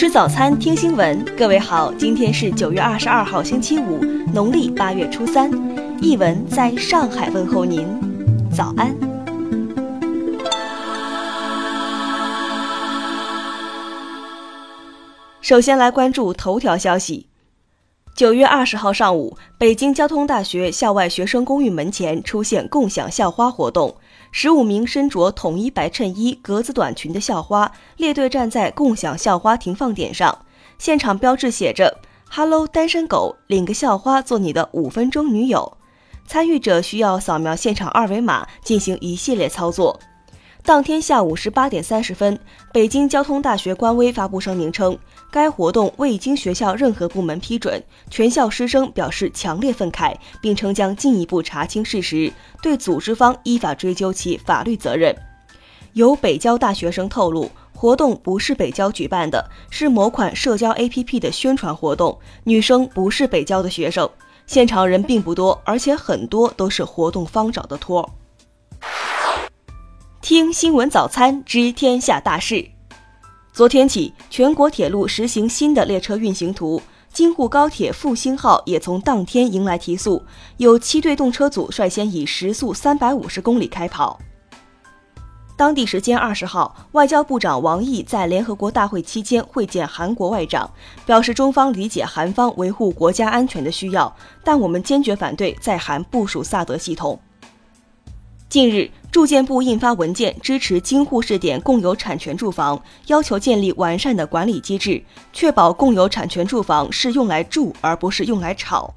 吃早餐，听新闻。各位好，今天是九月二十二号，星期五，农历八月初三。译文在上海问候您，早安。首先来关注头条消息。九月二十号上午，北京交通大学校外学生公寓门前出现共享校花活动。十五名身着统一白衬衣、格子短裙的校花列队站在共享校花停放点上，现场标志写着 “Hello，单身狗，领个校花做你的五分钟女友”。参与者需要扫描现场二维码进行一系列操作。当天下午十八点三十分，北京交通大学官微发布声明称，该活动未经学校任何部门批准，全校师生表示强烈愤慨，并称将进一步查清事实，对组织方依法追究其法律责任。有北交大学生透露，活动不是北交举办的，是某款社交 APP 的宣传活动，女生不是北交的学生，现场人并不多，而且很多都是活动方找的托。听新闻早餐知天下大事。昨天起，全国铁路实行新的列车运行图，京沪高铁复兴号也从当天迎来提速，有七对动车组率先以时速三百五十公里开跑。当地时间二十号，外交部长王毅在联合国大会期间会见韩国外长，表示中方理解韩方维护国家安全的需要，但我们坚决反对在韩部署萨德系统。近日，住建部印发文件，支持京沪试点共有产权住房，要求建立完善的管理机制，确保共有产权住房是用来住而不是用来炒。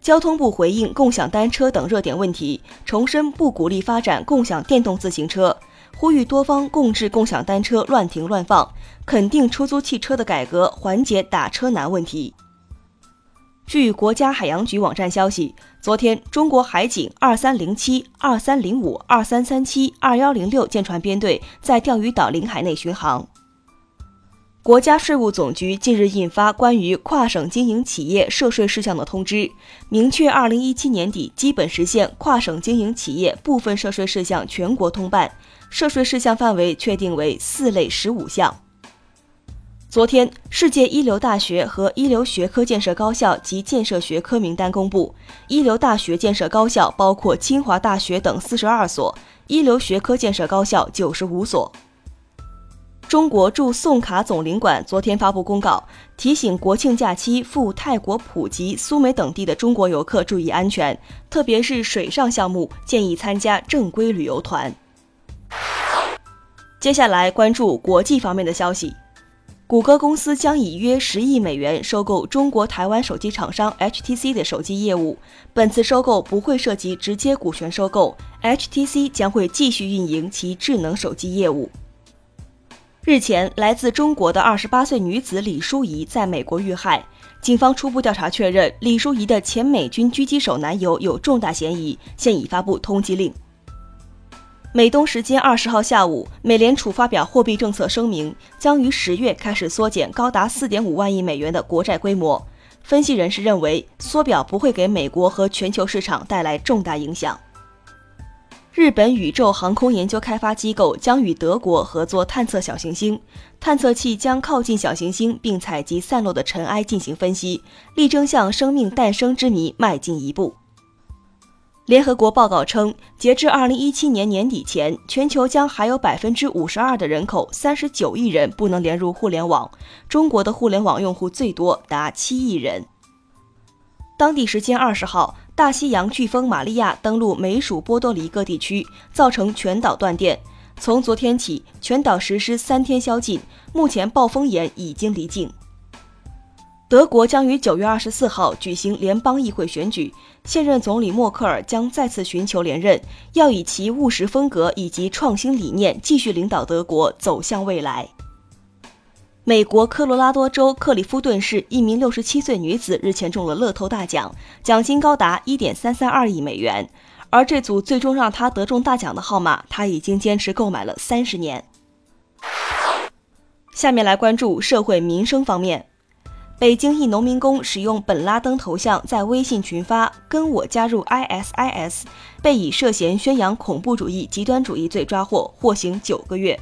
交通部回应共享单车等热点问题，重申不鼓励发展共享电动自行车，呼吁多方共治共享单车乱停乱放，肯定出租汽车的改革，缓解打车难问题。据国家海洋局网站消息，昨天，中国海警二三零七、二三零五、二三三七、二幺零六舰船编队在钓鱼岛领海内巡航。国家税务总局近日印发关于跨省经营企业涉税事项的通知，明确二零一七年底基本实现跨省经营企业部分涉税事项全国通办，涉税事项范围确定为四类十五项。昨天，世界一流大学和一流学科建设高校及建设学科名单公布。一流大学建设高校包括清华大学等四十二所，一流学科建设高校九十五所。中国驻宋卡总领馆昨天发布公告，提醒国庆假期赴泰国普吉、苏梅等地的中国游客注意安全，特别是水上项目，建议参加正规旅游团。接下来关注国际方面的消息。谷歌公司将以约十亿美元收购中国台湾手机厂商 HTC 的手机业务。本次收购不会涉及直接股权收购，HTC 将会继续运营其智能手机业务。日前，来自中国的二十八岁女子李淑仪在美国遇害，警方初步调查确认，李淑仪的前美军狙击手男友有重大嫌疑，现已发布通缉令。美东时间二十号下午，美联储发表货币政策声明，将于十月开始缩减高达四点五万亿美元的国债规模。分析人士认为，缩表不会给美国和全球市场带来重大影响。日本宇宙航空研究开发机构将与德国合作探测小行星，探测器将靠近小行星并采集散落的尘埃进行分析，力争向生命诞生之谜迈进一步。联合国报告称，截至二零一七年年底前，全球将还有百分之五十二的人口，三十九亿人不能连入互联网。中国的互联网用户最多达七亿人。当地时间二十号，大西洋飓风玛利亚登陆美属波多黎各地区，造成全岛断电。从昨天起，全岛实施三天宵禁。目前，暴风眼已经离境。德国将于九月二十四号举行联邦议会选举，现任总理默克尔将再次寻求连任，要以其务实风格以及创新理念继续领导德国走向未来。美国科罗拉多州克里夫顿市一名六十七岁女子日前中了乐透大奖，奖金高达一点三三二亿美元，而这组最终让她得中大奖的号码，她已经坚持购买了三十年。下面来关注社会民生方面。北京一农民工使用本拉登头像在微信群发“跟我加入 ISIS”，被以涉嫌宣扬恐怖主义、极端主义罪抓获，获刑九个月。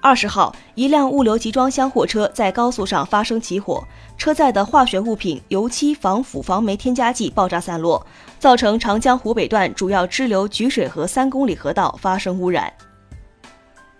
二十号，一辆物流集装箱货车在高速上发生起火，车载的化学物品、油漆、防腐、防霉添加剂爆炸散落，造成长江湖北段主要支流菊水河三公里河道发生污染。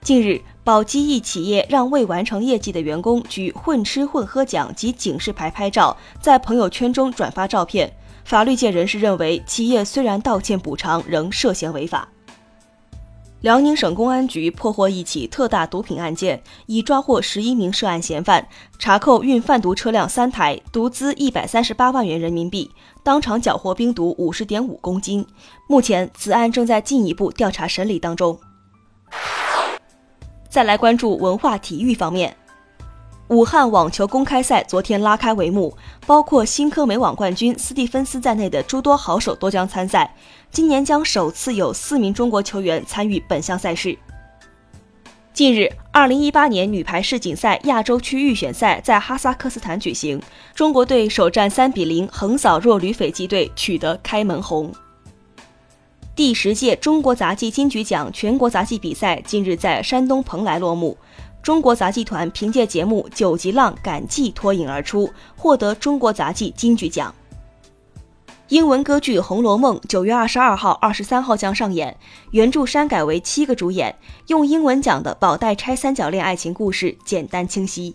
近日，宝鸡一企业让未完成业绩的员工举混吃混喝奖及警示牌拍照，在朋友圈中转发照片。法律界人士认为，企业虽然道歉补偿，仍涉嫌违法。辽宁省公安局破获一起特大毒品案件，已抓获十一名涉案嫌犯，查扣运贩毒车辆三台，毒资一百三十八万元人民币，当场缴获冰毒五十点五公斤。目前，此案正在进一步调查审理当中。再来关注文化体育方面。武汉网球公开赛昨天拉开帷幕，包括新科美网冠军斯蒂芬斯在内的诸多好手都将参赛。今年将首次有四名中国球员参与本项赛事。近日，二零一八年女排世锦赛亚洲区预选赛在哈萨克斯坦举行，中国队首战三比零横扫弱旅斐济队，取得开门红。第十届中国杂技金曲奖全国杂技比赛近日在山东蓬莱落幕。中国杂技团凭借节目《九级浪·赶季》脱颖而出，获得中国杂技金曲奖。英文歌剧《红楼梦》九月二十二号、二十三号将上演，原著删改为七个主演，用英文讲的宝黛钗三角恋爱情故事简单清晰。